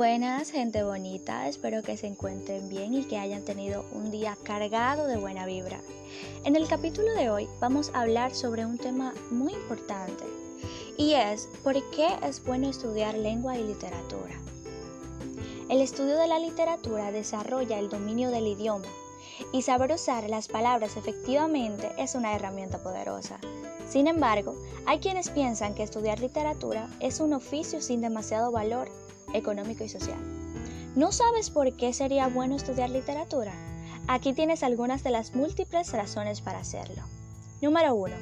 Buenas, gente bonita, espero que se encuentren bien y que hayan tenido un día cargado de buena vibra. En el capítulo de hoy vamos a hablar sobre un tema muy importante y es por qué es bueno estudiar lengua y literatura. El estudio de la literatura desarrolla el dominio del idioma y saber usar las palabras efectivamente es una herramienta poderosa. Sin embargo, hay quienes piensan que estudiar literatura es un oficio sin demasiado valor económico y social. ¿No sabes por qué sería bueno estudiar literatura? Aquí tienes algunas de las múltiples razones para hacerlo. Número 1.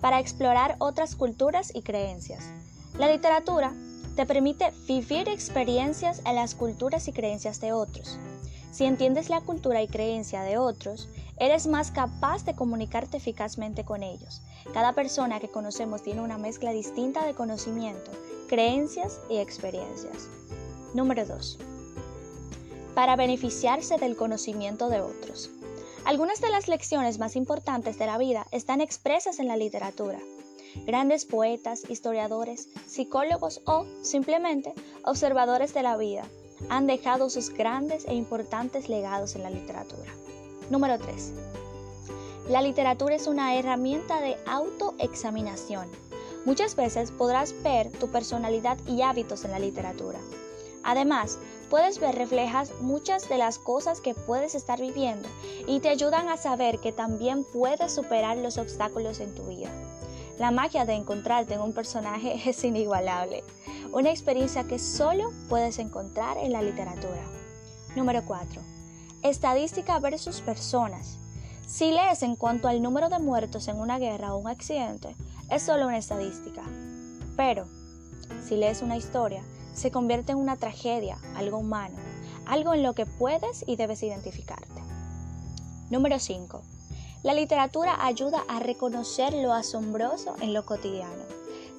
Para explorar otras culturas y creencias. La literatura te permite vivir experiencias en las culturas y creencias de otros. Si entiendes la cultura y creencia de otros, eres más capaz de comunicarte eficazmente con ellos. Cada persona que conocemos tiene una mezcla distinta de conocimiento, creencias y experiencias. Número 2. Para beneficiarse del conocimiento de otros. Algunas de las lecciones más importantes de la vida están expresas en la literatura. Grandes poetas, historiadores, psicólogos o, simplemente, observadores de la vida han dejado sus grandes e importantes legados en la literatura. Número 3. La literatura es una herramienta de autoexaminación. Muchas veces podrás ver tu personalidad y hábitos en la literatura. Además, puedes ver reflejas muchas de las cosas que puedes estar viviendo y te ayudan a saber que también puedes superar los obstáculos en tu vida. La magia de encontrarte en un personaje es inigualable, una experiencia que solo puedes encontrar en la literatura. Número 4. Estadística versus personas. Si lees en cuanto al número de muertos en una guerra o un accidente, es solo una estadística. Pero, si lees una historia, se convierte en una tragedia, algo humano, algo en lo que puedes y debes identificarte. Número 5. La literatura ayuda a reconocer lo asombroso en lo cotidiano.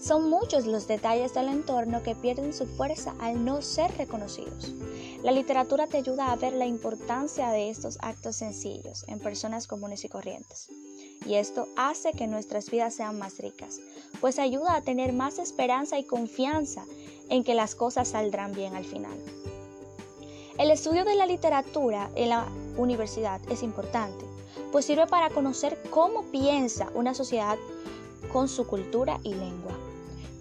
Son muchos los detalles del entorno que pierden su fuerza al no ser reconocidos. La literatura te ayuda a ver la importancia de estos actos sencillos en personas comunes y corrientes. Y esto hace que nuestras vidas sean más ricas, pues ayuda a tener más esperanza y confianza en que las cosas saldrán bien al final. El estudio de la literatura en la universidad es importante, pues sirve para conocer cómo piensa una sociedad con su cultura y lengua.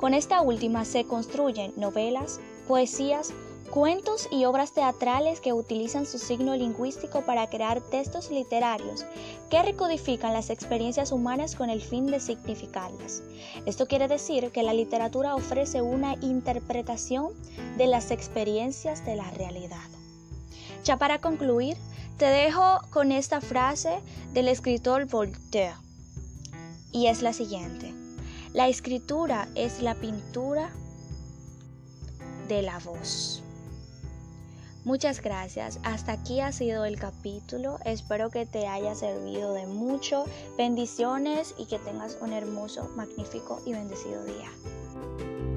Con esta última se construyen novelas, poesías, cuentos y obras teatrales que utilizan su signo lingüístico para crear textos literarios que recodifican las experiencias humanas con el fin de significarlas. Esto quiere decir que la literatura ofrece una interpretación de las experiencias de la realidad. Ya para concluir, te dejo con esta frase del escritor Voltaire y es la siguiente. La escritura es la pintura de la voz. Muchas gracias. Hasta aquí ha sido el capítulo. Espero que te haya servido de mucho. Bendiciones y que tengas un hermoso, magnífico y bendecido día.